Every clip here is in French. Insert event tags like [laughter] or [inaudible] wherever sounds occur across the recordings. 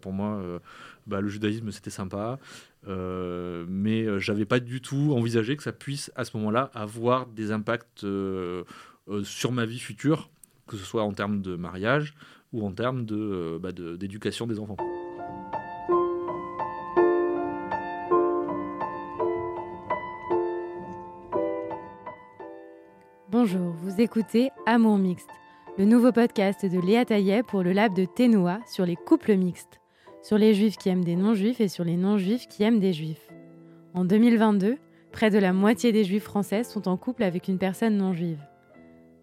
Pour moi, bah, le judaïsme, c'était sympa, mais j'avais pas du tout envisagé que ça puisse, à ce moment-là, avoir des impacts sur ma vie future, que ce soit en termes de mariage ou en termes bah, d'éducation de, des enfants. Bonjour, vous écoutez Amour Mixte, le nouveau podcast de Léa Taillet pour le lab de Ténoa sur les couples mixtes, sur les juifs qui aiment des non-juifs et sur les non-juifs qui aiment des juifs. En 2022, près de la moitié des juifs français sont en couple avec une personne non-juive.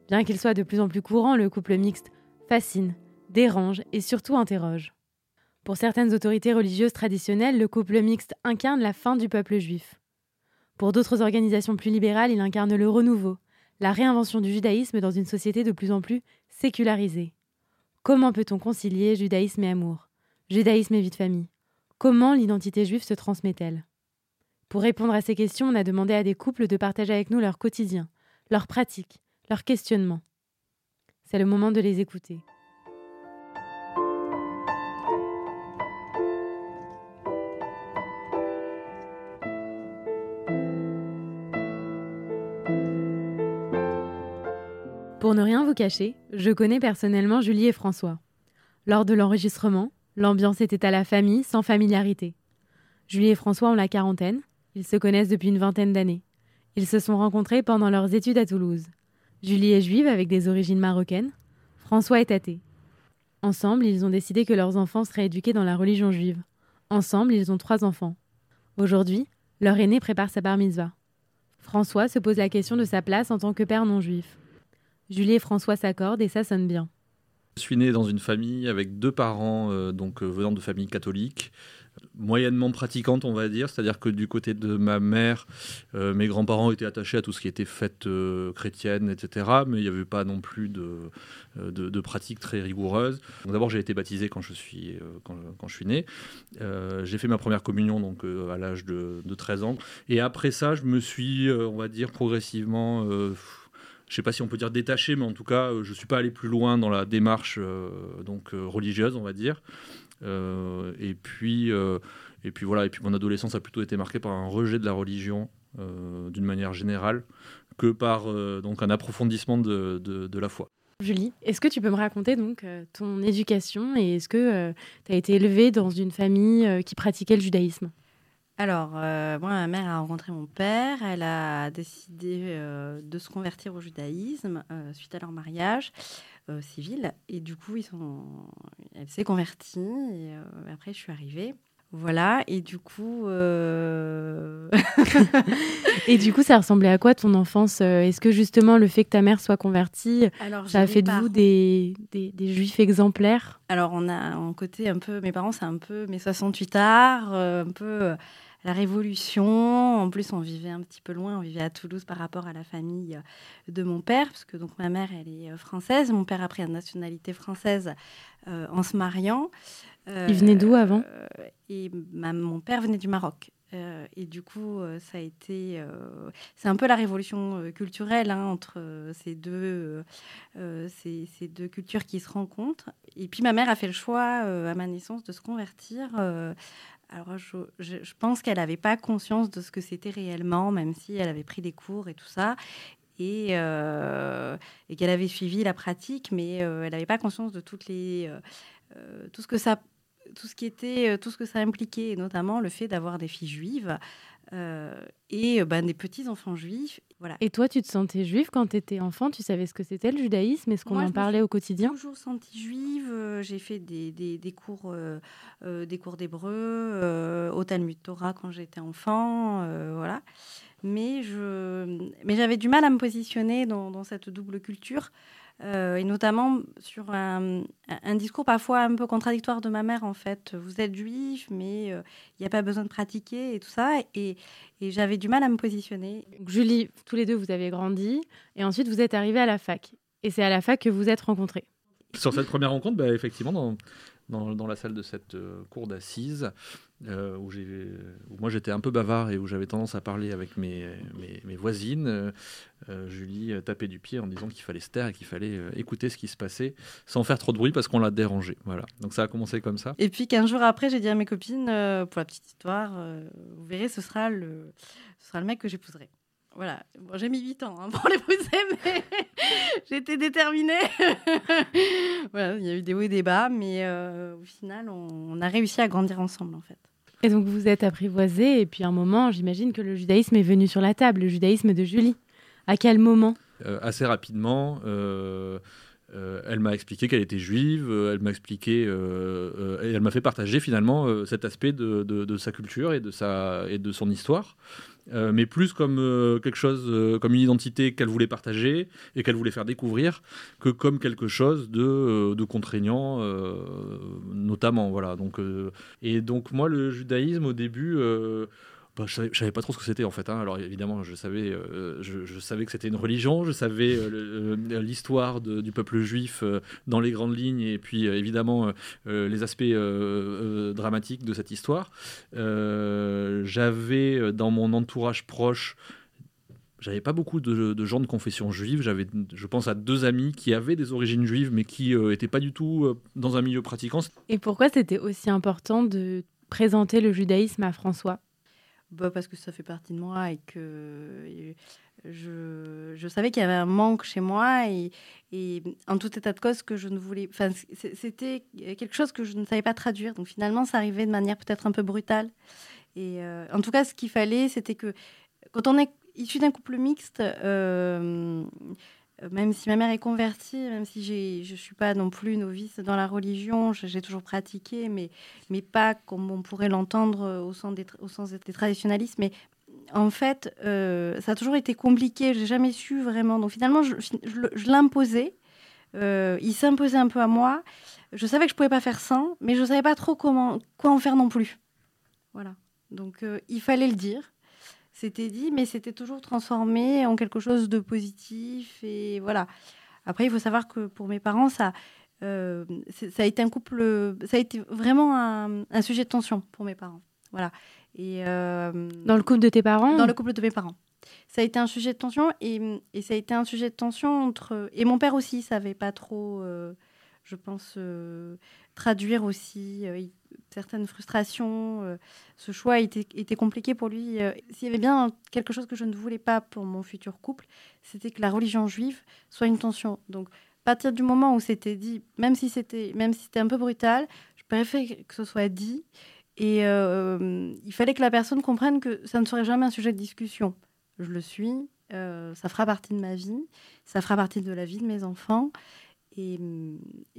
Bien qu'il soit de plus en plus courant, le couple mixte fascine, dérange et surtout interroge. Pour certaines autorités religieuses traditionnelles, le couple mixte incarne la fin du peuple juif. Pour d'autres organisations plus libérales, il incarne le renouveau, la réinvention du judaïsme dans une société de plus en plus sécularisée. Comment peut-on concilier judaïsme et amour, judaïsme et vie de famille Comment l'identité juive se transmet-elle? Pour répondre à ces questions, on a demandé à des couples de partager avec nous leur quotidien, leurs pratiques, leurs questionnements. C'est le moment de les écouter. Pour ne rien vous cacher, je connais personnellement Julie et François. Lors de l'enregistrement, l'ambiance était à la famille sans familiarité. Julie et François ont la quarantaine, ils se connaissent depuis une vingtaine d'années. Ils se sont rencontrés pendant leurs études à Toulouse. Julie est juive avec des origines marocaines, François est athée. Ensemble, ils ont décidé que leurs enfants seraient éduqués dans la religion juive. Ensemble, ils ont trois enfants. Aujourd'hui, leur aîné prépare sa bar mitzvah. François se pose la question de sa place en tant que père non juif. Julie et François s'accordent et ça sonne bien. Je suis né dans une famille avec deux parents euh, donc euh, venant de familles catholiques, moyennement pratiquantes, on va dire. C'est-à-dire que du côté de ma mère, euh, mes grands-parents étaient attachés à tout ce qui était fête chrétienne, etc. Mais il n'y avait pas non plus de, de, pratiques très rigoureuses. D'abord, j'ai été baptisé quand je suis, quand, je suis né. j'ai fait ma première communion donc, à l'âge de, de, 13 ans. Et après ça, je me suis, on va dire, progressivement je ne sais pas si on peut dire détaché, mais en tout cas, euh, je ne suis pas allé plus loin dans la démarche euh, donc euh, religieuse, on va dire. et puis, et puis voilà. Et puis mon adolescence a plutôt été marquée par un rejet de la religion d'une manière générale que par donc un approfondissement de, la foi. Julie, est-ce que tu peux me raconter donc ton éducation et est-ce que tu as été élevée dans une famille qui pratiquait le judaïsme? Alors, euh, moi, ma mère a rencontré mon père. Elle a décidé euh, de se convertir au judaïsme euh, suite à leur mariage civil. Et du coup, ils sont... elle s'est convertie. Et après, je suis arrivée. Voilà. Et du coup. [laughs] [laughs] et du coup, ça ressemblait à quoi ton enfance Est-ce que justement, le fait que ta mère soit convertie, ça a fait de vous des, des, des, juifs exemplaires? Alors, on a un côté un peu. Mes parents, c'est un peu mes 68 arts, un peu la Révolution. En plus, on vivait un petit peu loin, on vivait à Toulouse par rapport à la famille euh, de mon père, parce que donc ma mère, elle est euh, française. Mon père a pris la nationalité française euh, en se mariant. Il venait d'où avant? Et mon père venait du Maroc. Et du coup, ça a été. c'est un peu la révolution culturelle hein, entre ces, deux, ces, deux cultures qui se rencontrent. Et puis, ma mère a fait le choix, à ma naissance, de se convertir alors, je, pense qu'elle n'avait pas conscience de ce que c'était réellement, même si elle avait pris des cours et tout ça, et, euh, qu'elle avait suivi la pratique, mais euh, elle n'avait pas conscience de toutes les, euh, tout ce que ça, tout ce qui était, tout ce que ça impliquait, et notamment le fait d'avoir des filles juives. et ben, des petits enfants juifs. Voilà. Et toi, tu te sentais juive quand tu étais enfant? Tu savais ce que c'était le judaïsme? Est-ce qu'on en parlait au quotidien? Toujours sentie juive. Euh, j'ai fait des, des, des cours, euh, euh, des cours d'hébreu au Talmud Torah quand j'étais enfant, voilà. Mais je, mais j'avais du mal à me positionner dans, dans cette double culture. Et notamment sur un, un, discours parfois un peu contradictoire de ma mère, en fait. Vous êtes juif, mais il n'y a pas besoin de pratiquer et tout ça. Et, et j'avais du mal à me positionner. Julie, tous les deux, vous avez grandi et ensuite vous êtes arrivés à la fac. Et c'est à la fac que vous êtes rencontrés. Sur cette première rencontre, bah, effectivement, dans, dans, la salle de cette cour d'assises euh, où, moi j'étais un peu bavard et où j'avais tendance à parler avec mes, voisines. Euh, euh, Julie tapait du pied en disant qu'il fallait se taire et qu'il fallait écouter ce qui se passait sans faire trop de bruit parce qu'on l'a dérangé. Voilà. Donc ça a commencé comme ça. Et puis 15 jours après, j'ai dit à mes copines, pour la petite histoire, vous verrez, ce sera le, ce sera le mec que j'épouserai. Voilà. Bon, j'ai mis 8 ans hein, [laughs] pour l'épouser, mais [laughs] j'étais déterminée. [laughs] voilà, il y a eu des hauts et des bas, mais au final, on, a réussi à grandir ensemble, en fait. Et donc vous êtes apprivoisé, et puis à un moment, j'imagine que le judaïsme est venu sur la table, le judaïsme de Julie. À quel moment? Euh, Assez rapidement. Euh, euh, elle m'a expliqué qu'elle était juive, elle m'a expliqué, et elle m'a fait partager finalement cet aspect de, de, sa culture et de, sa, et de son histoire. Euh, mais plus comme euh, quelque chose, euh, comme une identité qu'elle voulait partager et qu'elle voulait faire découvrir, que comme quelque chose de, de contraignant, notamment. Voilà. Donc, et donc moi, le judaïsme, au début, bah, je, savais, savais pas trop ce que c'était en fait. Hein. Alors évidemment, je savais, euh, je, savais que c'était une religion, je savais euh, euh, l'histoire du peuple juif dans les grandes lignes et puis évidemment les aspects dramatiques de cette histoire. j'avais dans mon entourage proche j'avais pas beaucoup de, gens de confession juive. J'avais, je pense, à deux amis qui avaient des origines juives, mais qui n'étaient pas du tout dans un milieu pratiquant. Et pourquoi c'était aussi important de présenter le judaïsme à François? Bah Parce que ça fait partie de moi et que je, je savais qu'il y avait un manque chez moi et, en tout état de cause que je ne voulais. Enfin, c'était quelque chose que je ne savais pas traduire. Donc finalement, ça arrivait de manière peut-être un peu brutale. Et euh, en tout cas, ce qu'il fallait, c'était que quand on est issu d'un couple mixte, euh, même si ma mère est convertie, même si je ne suis pas non plus novice dans la religion, j'ai toujours pratiqué, mais, mais pas comme on pourrait l'entendre euh, au, sens des, au sens des traditionnalistes. Mais en fait, euh, ça a toujours été compliqué, j'ai jamais su vraiment. Donc finalement, je, l'imposais. il s'imposait un peu à moi. Je savais que je pouvais pas faire sans, mais je savais pas trop comment, quoi en faire non plus. Voilà. Donc il fallait le dire c'était dit, mais c'était toujours transformé en quelque chose de positif. Et voilà. Après, il faut savoir que pour mes parents, ça, euh, ça a été un couple, ça a été vraiment un, sujet de tension pour mes parents. Voilà. Et euh, dans le couple de tes parents Dans le couple de mes parents. Ça a été un sujet de tension et, et ça a été un sujet de tension entre et mon père aussi savait pas trop, euh, je pense, traduire aussi certaines frustrations. Euh, ce choix était, compliqué pour lui. Euh, s'il y avait bien quelque chose que je ne voulais pas pour mon futur couple, c'était que la religion juive soit une tension. Donc, à partir du moment où c'était dit, même si c'était si un peu brutal, je préférais que ce soit dit. Et euh, il fallait que la personne comprenne que ça ne serait jamais un sujet de discussion. Je le suis, ça fera partie de ma vie, ça fera partie de la vie de mes enfants. Et,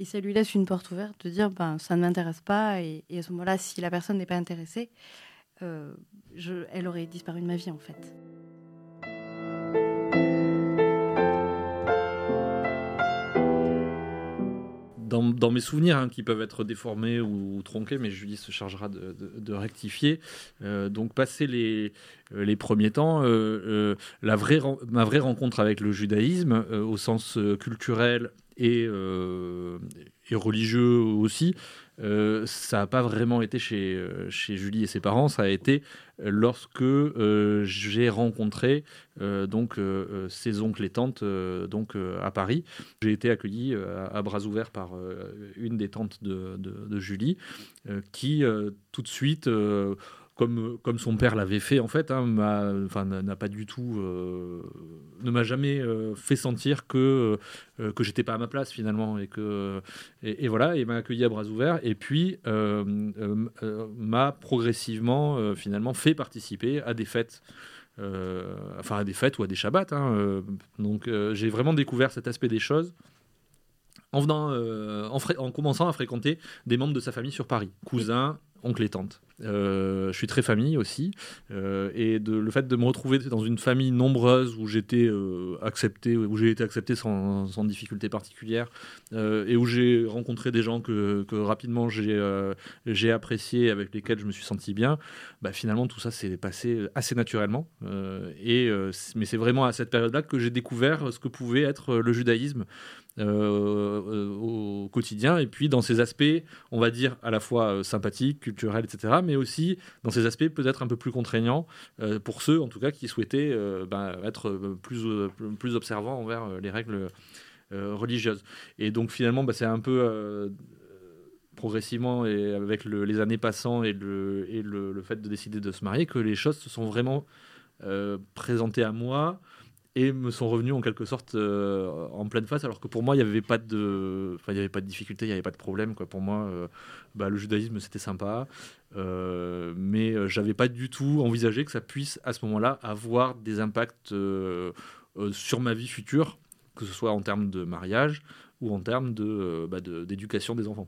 ça lui laisse une porte ouverte de dire ben, ça ne m'intéresse pas. Et, à ce moment-là, si la personne n'est pas intéressée, euh, elle aurait disparu de ma vie en fait. Dans, mes souvenirs, hein, qui peuvent être déformés ou, tronqués, mais Julie se chargera de, rectifier. Euh, donc, passer les, euh, les premiers temps, la vraie, ma vraie rencontre avec le judaïsme, au sens culturel et, euh, et religieux aussi, euh, ça n'a pas vraiment été chez, euh, chez Julie et ses parents, ça a été lorsque j'ai rencontré donc ses oncles et tantes donc à Paris. J'ai été accueilli à, bras ouverts par une des tantes de, de, de Julie, qui tout de suite comme, comme son père l'avait fait en fait, hein, n'a pas du tout, euh, ne m'a jamais euh, fait sentir que euh, que j'étais pas à ma place finalement et que et, voilà, il m'a accueilli à bras ouverts et puis m'a progressivement finalement fait participer à des fêtes. enfin à des fêtes ou à des shabbats. Hein, donc j'ai vraiment découvert cet aspect des choses en, venant, en, en, commençant à fréquenter des membres de sa famille sur Paris, cousins, oncles et tantes. Je suis très famille aussi. et de, le fait de me retrouver dans une famille nombreuse où j'étais accepté, où j'ai été accepté sans, difficulté particulière, et où j'ai rencontré des gens que, rapidement j'ai apprécié, avec lesquels je me suis senti bien, bah, finalement tout ça s'est passé assez naturellement. et, mais c'est vraiment à cette période-là que j'ai découvert ce que pouvait être le judaïsme. Euh, au quotidien et puis dans ces aspects, on va dire à la fois euh, sympathiques, culturels, etc., mais aussi dans ces aspects peut-être un peu plus contraignants euh, pour ceux en tout cas qui souhaitaient ben, être plus, plus observants envers les règles religieuses. Et donc finalement, ben, c'est un peu progressivement et avec les années passant et, le, et le, fait de décider de se marier que les choses se sont vraiment présentées à moi et me sont revenus en quelque sorte euh, en pleine face alors que pour moi il n'y avait pas de enfin il avait pas de difficulté il n'y avait pas de problème quoi. Pour moi euh, bah, le judaïsme c'était sympa euh, mais j'avais pas du tout envisagé que ça puisse à ce moment-là avoir des impacts sur ma vie future que ce soit en termes de mariage ou en termes de bah, d'éducation des enfants.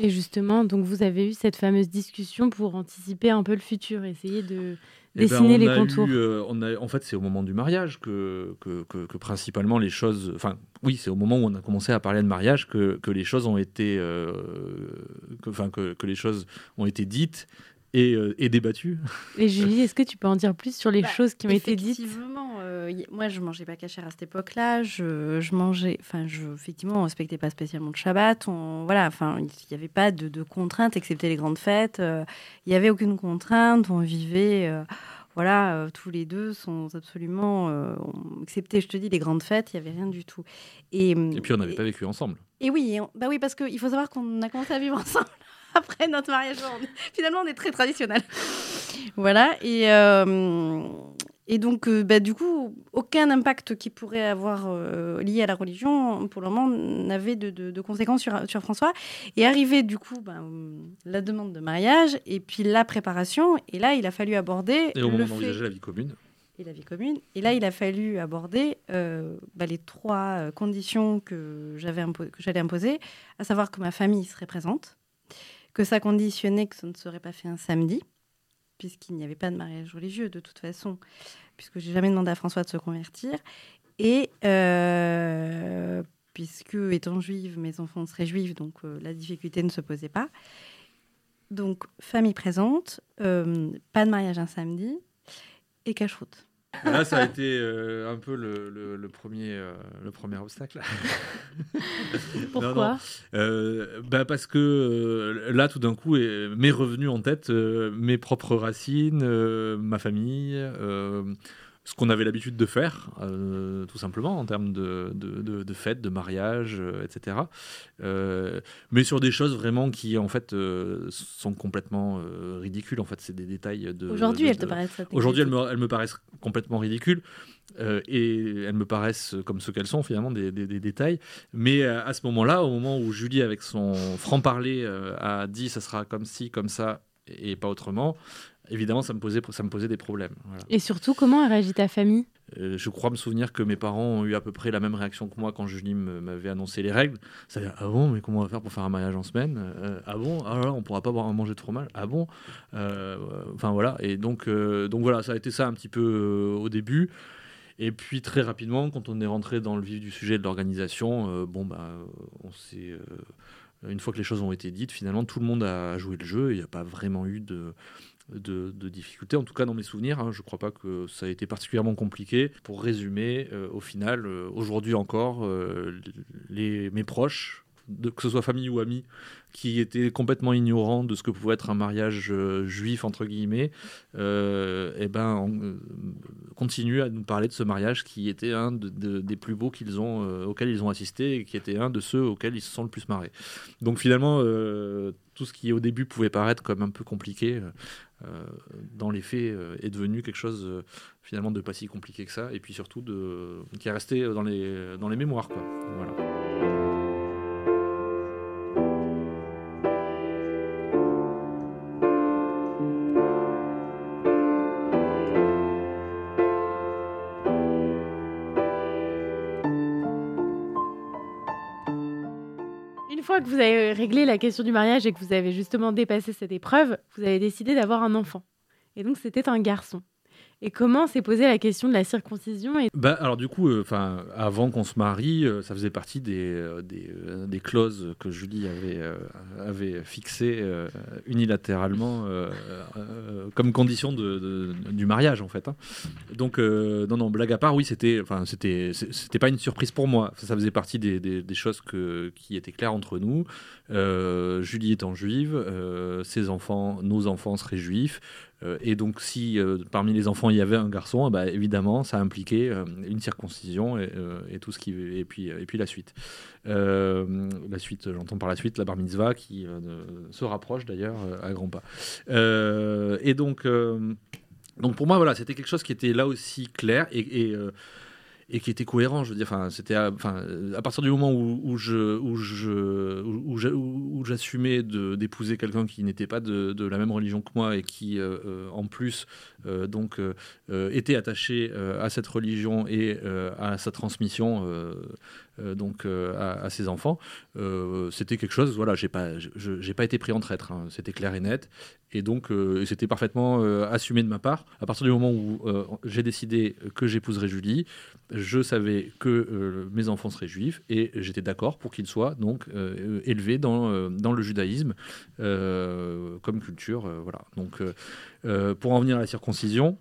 Et justement, donc vous avez eu cette fameuse discussion pour anticiper un peu le futur, essayer de eh ben, les contours. Euh, on a, en fait, c'est au moment du mariage que, que, que, principalement les choses. Enfin, oui, c'est au moment où on a commencé à parler de mariage que, que les choses ont été, euh, enfin, que, les choses ont été dites et, euh, et débattues. Et Julie, est-ce que tu peux en dire plus sur les bah, choses qui ont été dites? euh, moi, je mangeais pas cachère à cette époque-là. Je, je, mangeais, enfin, je, effectivement, on respectait pas spécialement le Shabbat. On, voilà, enfin, il n'y avait pas de, de, contraintes, excepté les grandes fêtes. Euh, il n'y avait aucune contrainte. On vivait, euh, voilà, tous les deux sont absolument, excepté, je te dis, les grandes fêtes, il n'y avait rien du tout. Et, et puis, on n'avait pas vécu ensemble. Et oui, bah oui, parce qu'il faut savoir qu'on a commencé à vivre [laughs] ensemble [laughs] après notre mariage. finalement, on est très traditionnel. voilà. Et, et donc, euh, bah, du coup, aucun impact qui pourrait avoir euh, lié à la religion, pour le moment, n'avait de, conséquences sur, sur, François. Et arrivé, du coup, bah, la demande de mariage et puis la préparation. Et là, il a fallu aborder. Et au moment d'envisager la vie commune. Et la vie commune. Et là, il a fallu aborder euh, bah, les trois conditions que j'avais que j'allais imposer, à savoir que ma famille serait présente, que ça conditionnait que ça ne serait pas fait un samedi puisqu'il n'y avait pas de mariage religieux de toute façon, puisque j'ai jamais demandé à François de se convertir. Et euh, puisque, étant juive, mes enfants seraient juifs, donc euh, la difficulté ne se posait pas. Donc, famille présente, euh, pas de mariage un samedi et cache-route. Là, ça a été euh, un peu le, premier, euh, le premier obstacle. [laughs] Pourquoi? Euh, bah Parce que là, tout d'un coup, m'est revenu en tête mes propres racines, ma famille, ce qu'on avait l'habitude de faire, euh, tout simplement, en termes de, de, de, fêtes, de mariage, euh, etc. Euh, mais sur des choses vraiment qui, en fait, sont complètement ridicules. En fait, c'est des détails de. Aujourd'hui, elles te paraissent. Aujourd'hui, elles me, elles me paraissent complètement ridicules. et elles me paraissent comme ce qu'elles sont, finalement, des, des, des, détails. Mais à ce moment-là, au moment où Julie, avec son franc-parler, a dit ça sera comme ci, comme ça, et pas autrement, évidemment, ça me posait, ça me posait des problèmes. Et surtout, comment a réagi ta famille? Euh, Je crois me souvenir que mes parents ont eu à peu près la même réaction que moi quand Julie m'avait annoncé les règles. C'est-à-dire, ah bon, mais comment on va faire pour faire un mariage en semaine? Euh, Ah bon? Ah là, on pourra pas boire, manger de fromage Ah bon? Euh, Enfin voilà. Et donc, donc voilà, ça a été ça un petit peu au début. Et puis très rapidement, quand on est rentré dans le vif du sujet de l'organisation, bon bah, on s'est une fois que les choses ont été dites, finalement, tout le monde a joué le jeu. Il n'y a pas vraiment eu de, de, difficultés, en tout cas dans mes souvenirs. Hein, je ne crois pas que ça a été particulièrement compliqué. Pour résumer, euh, au final, euh, aujourd'hui encore, euh, les, mes proches, que ce soit famille ou amis, qui étaient complètement ignorants de ce que pouvait être un mariage juif entre guillemets, eh ben, continuent à nous parler de ce mariage qui était un des plus beaux qu'ils ont, auxquels ils ont assisté et qui était un de ceux auxquels ils se sont le plus marrés. Donc finalement, tout ce qui au début pouvait paraître comme un peu compliqué, dans les faits, euh, est devenu quelque chose euh, finalement de pas si compliqué que ça, et puis surtout de, qui est resté dans les, dans les mémoires. Quoi. Fois que vous avez réglé la question du mariage et que vous avez justement dépassé cette épreuve, vous avez décidé d'avoir un enfant. Et donc c'était un garçon. Et comment s'est posée la question de la circoncision bah, Alors du coup, euh, avant qu'on se marie, euh, ça faisait partie des, euh, des, clauses que Julie avait, avait fixées unilatéralement comme condition du mariage en fait. Hein. Donc non, non, blague à part, oui, c'était, enfin pas une surprise pour moi. Ça, faisait partie des, des, choses que, qui étaient claires entre nous. Julie étant juive, ses enfants, nos enfants seraient juifs. Euh, et donc, si euh, parmi les enfants il y avait un garçon, bah, évidemment, ça impliquait euh, une circoncision et, tout ce qui et puis et puis la suite. la suite, j'entends par la suite la bar mitzvah qui se rapproche d'ailleurs à grands pas. et donc, donc pour moi, voilà, c'était quelque chose qui était là aussi clair et et qui était cohérent. Je veux dire, enfin, c'était, à partir du moment où, je, où je, où, j'assumais d'épouser quelqu'un qui n'était pas de, de, la même religion que moi et qui, euh, euh, en plus, euh, donc, était attaché à cette religion et à sa transmission, donc, à, ses enfants, c'était quelque chose. Voilà, j'ai pas, j'ai pas été pris en traître. Hein. c'était clair et net. Et donc, c'était parfaitement assumé de ma part. À partir du moment où j'ai décidé que j'épouserais Julie, je savais que euh, mes enfants seraient juifs et j'étais d'accord pour qu'ils soient donc euh, élevés dans, euh, dans le judaïsme comme culture. voilà. Donc, pour en venir à la circoncision.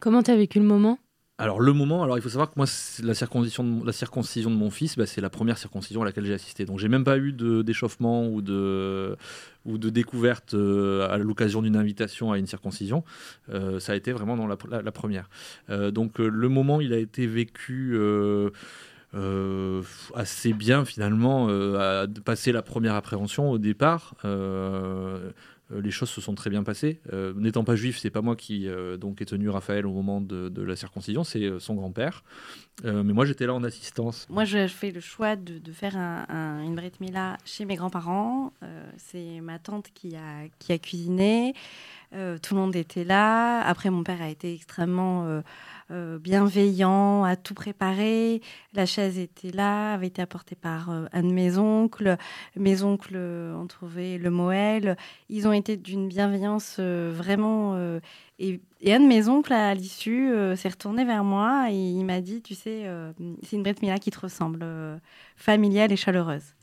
Comment tu as vécu le moment? Alors le moment, alors il faut savoir que moi la circoncision de, la circoncision de mon fils, bah, c'est la première circoncision à laquelle j'ai assisté. Donc j'ai même pas eu d'échauffement ou de ou de découverte euh, à l'occasion d'une invitation à une circoncision. Euh, ça a été vraiment dans la, première. Euh, donc le moment, il a été vécu. assez bien finalement à passer la première appréhension au départ les choses se sont très bien passées. Euh, n'étant pas juif, c'est pas moi qui euh, donc ai tenu Raphaël au moment de, la circoncision, c'est son grand-père. mais moi, j'étais là en assistance. Moi, je fais le choix de, faire une Brit Mila chez mes grands-parents. c'est ma tante qui a, qui a cuisiné. tout le monde était là. Après, mon père a été extrêmement euh, bienveillant, à tout préparer. La chaise était là, avait été apportée par euh, un de mes oncles. Mes oncles ont trouvé le Moël. Ils ont été d'une bienveillance euh, vraiment. Et, un de mes oncles, à l'issue, s'est retourné vers moi et il m'a dit Tu sais, c'est une Brette Mila qui te ressemble, familiale et chaleureuse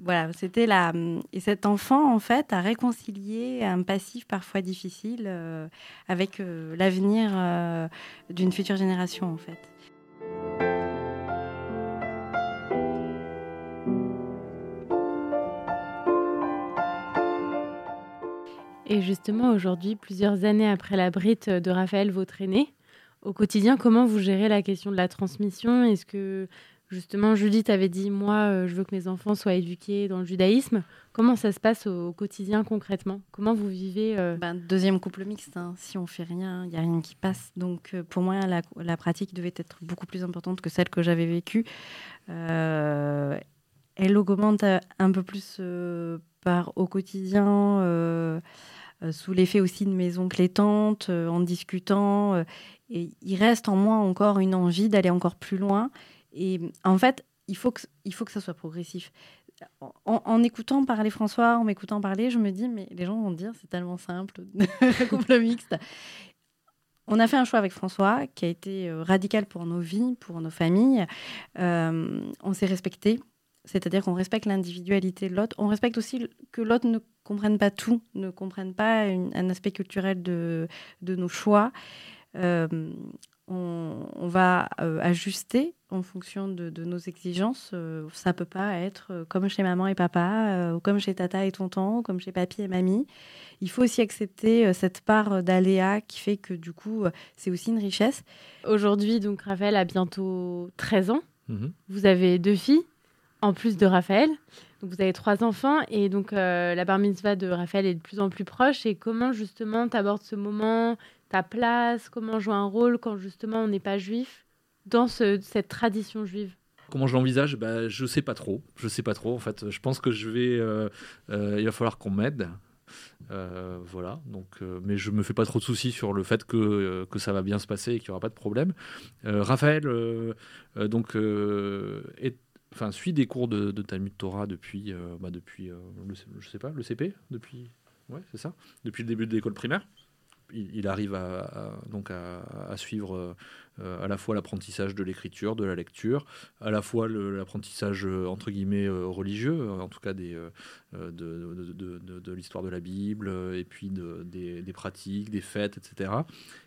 voilà, c'était la. Et cet enfant, en fait, a réconcilié un passif parfois difficile euh, avec euh, l'avenir euh, d'une future génération, en fait. Et justement, aujourd'hui, plusieurs années après la brite de Raphaël, aîné, au quotidien, comment vous gérez la question de la transmission? Est-ce que Justement, Judith avait dit, moi, euh, je veux que mes enfants soient éduqués dans le judaïsme. Comment ça se passe au, quotidien concrètement? Comment vous vivez euh ben, Deuxième couple mixte, hein. si on fait rien, il n'y a rien qui passe. Donc euh, pour moi, la, pratique devait être beaucoup plus importante que celle que j'avais vécue. elle augmente un peu plus par, au quotidien, sous l'effet aussi de mes oncles et tantes, en discutant. et il reste en moi encore une envie d'aller encore plus loin. Et en fait, il faut que, il ça soit progressif. En, écoutant parler François, en m'écoutant parler, je me dis, mais les gens vont dire, c'est tellement simple, couple [laughs] mixte. On a fait un choix avec François qui a été euh, radical pour nos vies, pour nos familles. Euh, on s'est respecté, c'est-à-dire qu'on respecte l'individualité de l'autre. On respecte aussi que l'autre ne comprenne pas tout, ne comprenne pas un aspect culturel de, de nos choix. Euh, on, va euh, ajuster en fonction de, nos exigences. Euh, ça peut pas être euh, comme chez maman et papa, ou comme chez tata et tonton, ou comme chez papy et mamie. Il faut aussi accepter cette part d'aléa qui fait que du coup, c'est aussi une richesse. Aujourd'hui, donc Raphaël a bientôt 13 ans. Mhm. Vous avez deux filles, en plus de Raphaël. Donc vous avez trois enfants et donc la bar mitzvah de Raphaël est de plus en plus proche. Et comment justement tu abordes ce moment ta place, comment jouer un rôle quand justement on n'est pas juif dans cette tradition juive Comment je l'envisage bah, Je sais pas trop. Je sais pas trop. En fait, je pense que je vais. Euh, euh, il va falloir qu'on m'aide. Euh, voilà. Donc, mais je me fais pas trop de soucis sur le fait que, que ça va bien se passer et qu'il y aura pas de problème. Raphaël, donc suit des cours de, de Talmud Torah depuis, bah, depuis le, je sais pas, le CP, depuis, ouais, c'est ça, depuis le début de l'école primaire il, arrive à, donc à, suivre euh, à la fois l'apprentissage de l'écriture, de la lecture, à la fois l'apprentissage euh, entre guillemets euh, religieux, en tout cas de, l'histoire de la Bible, et puis des, des, pratiques, des fêtes, etc.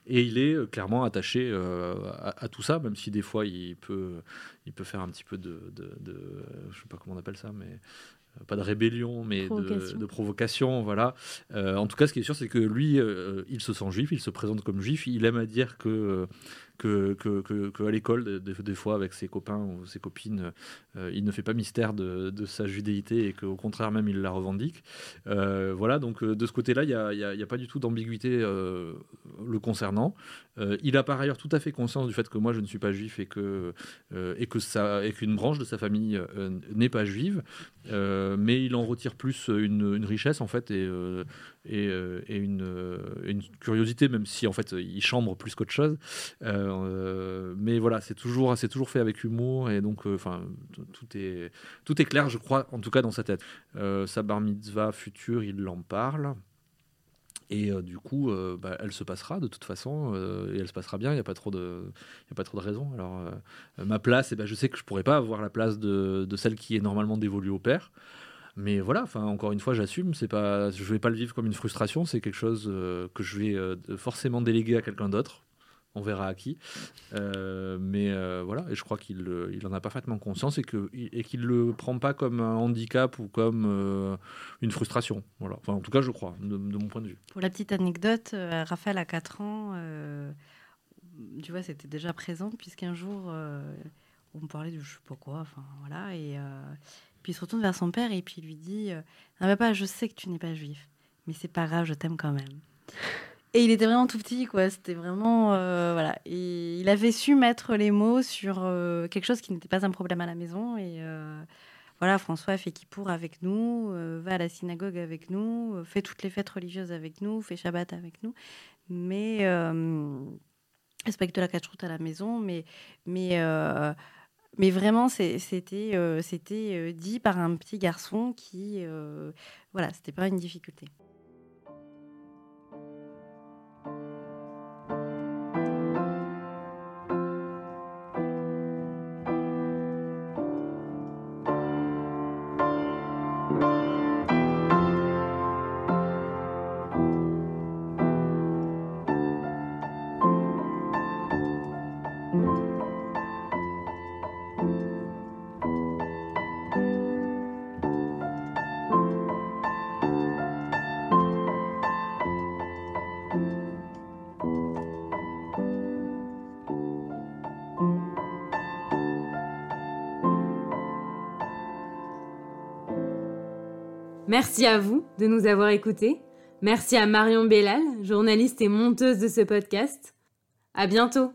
Et il est clairement attaché à, tout ça, même si des fois il peut, il peut faire un petit peu de, je sais pas comment on appelle ça, mais pas de rébellion, mais De, provocation, voilà. en tout cas, ce qui est sûr, c'est que lui, il se sent juif, il se présente comme juif, il aime à dire que que, que, l'école, des, fois, avec ses copains ou ses copines, euh, il ne fait pas mystère de, sa judéité et qu'au contraire, même, il la revendique. Euh, voilà, donc euh, de ce côté-là, il n'y a, pas du tout d'ambiguïté le concernant. il a par ailleurs tout à fait conscience du fait que moi, je ne suis pas juif et que et que ça et qu'une branche de sa famille n'est pas juive, mais il en retire plus une, une richesse en fait et, et, et une, une, curiosité, même si en fait il chambre plus qu'autre chose. Euh, mais voilà, c'est toujours, c'est toujours fait avec humour et donc, euh, enfin, tout est, tout est clair, je crois, en tout cas dans sa tête. Euh, sa bar mitzvah future, il en parle. Et du coup, bah, elle se passera de toute façon, et elle se passera bien. Il n'y a pas trop de, trop de raisons. Alors, ma place, eh ben, je sais que je pourrais pas avoir la place de celle qui est normalement dévolue au père. Mais voilà, enfin encore une fois, j'assume. C'est pas, je vais pas le vivre comme une frustration. C'est quelque chose que je vais forcément déléguer à quelqu'un d'autre on verra à qui. Euh, mais euh, voilà, et je crois qu'il il en a parfaitement conscience et qu'il et qu'il le prend pas comme un handicap ou comme euh, une frustration. Voilà. Enfin, en tout cas, je crois, de, mon point de vue. Pour la petite anecdote, Raphaël a 4 ans, tu vois, c'était déjà présent, puisqu'un jour, on parlait de je sais pas quoi, enfin voilà, et puis il se retourne vers son père et puis lui dit ah, Papa, je sais que tu n'es pas juif, mais c'est pas grave, je t'aime quand même. Et il était vraiment tout petit, quoi. C'était vraiment. Euh, voilà. Et il avait su mettre les mots sur euh, quelque chose qui n'était pas un problème à la maison. Et euh, voilà, François fait Kippour avec nous, va à la synagogue avec nous, fait toutes les fêtes religieuses avec nous, fait Shabbat avec nous. Mais. respecte la cache à la maison. Mais. mais mais vraiment, c'était c'était dit par un petit garçon qui, voilà, c'était pas une difficulté. Merci à vous de nous avoir écoutés. Merci à Marion Bellal, journaliste et monteuse de ce podcast. À bientôt!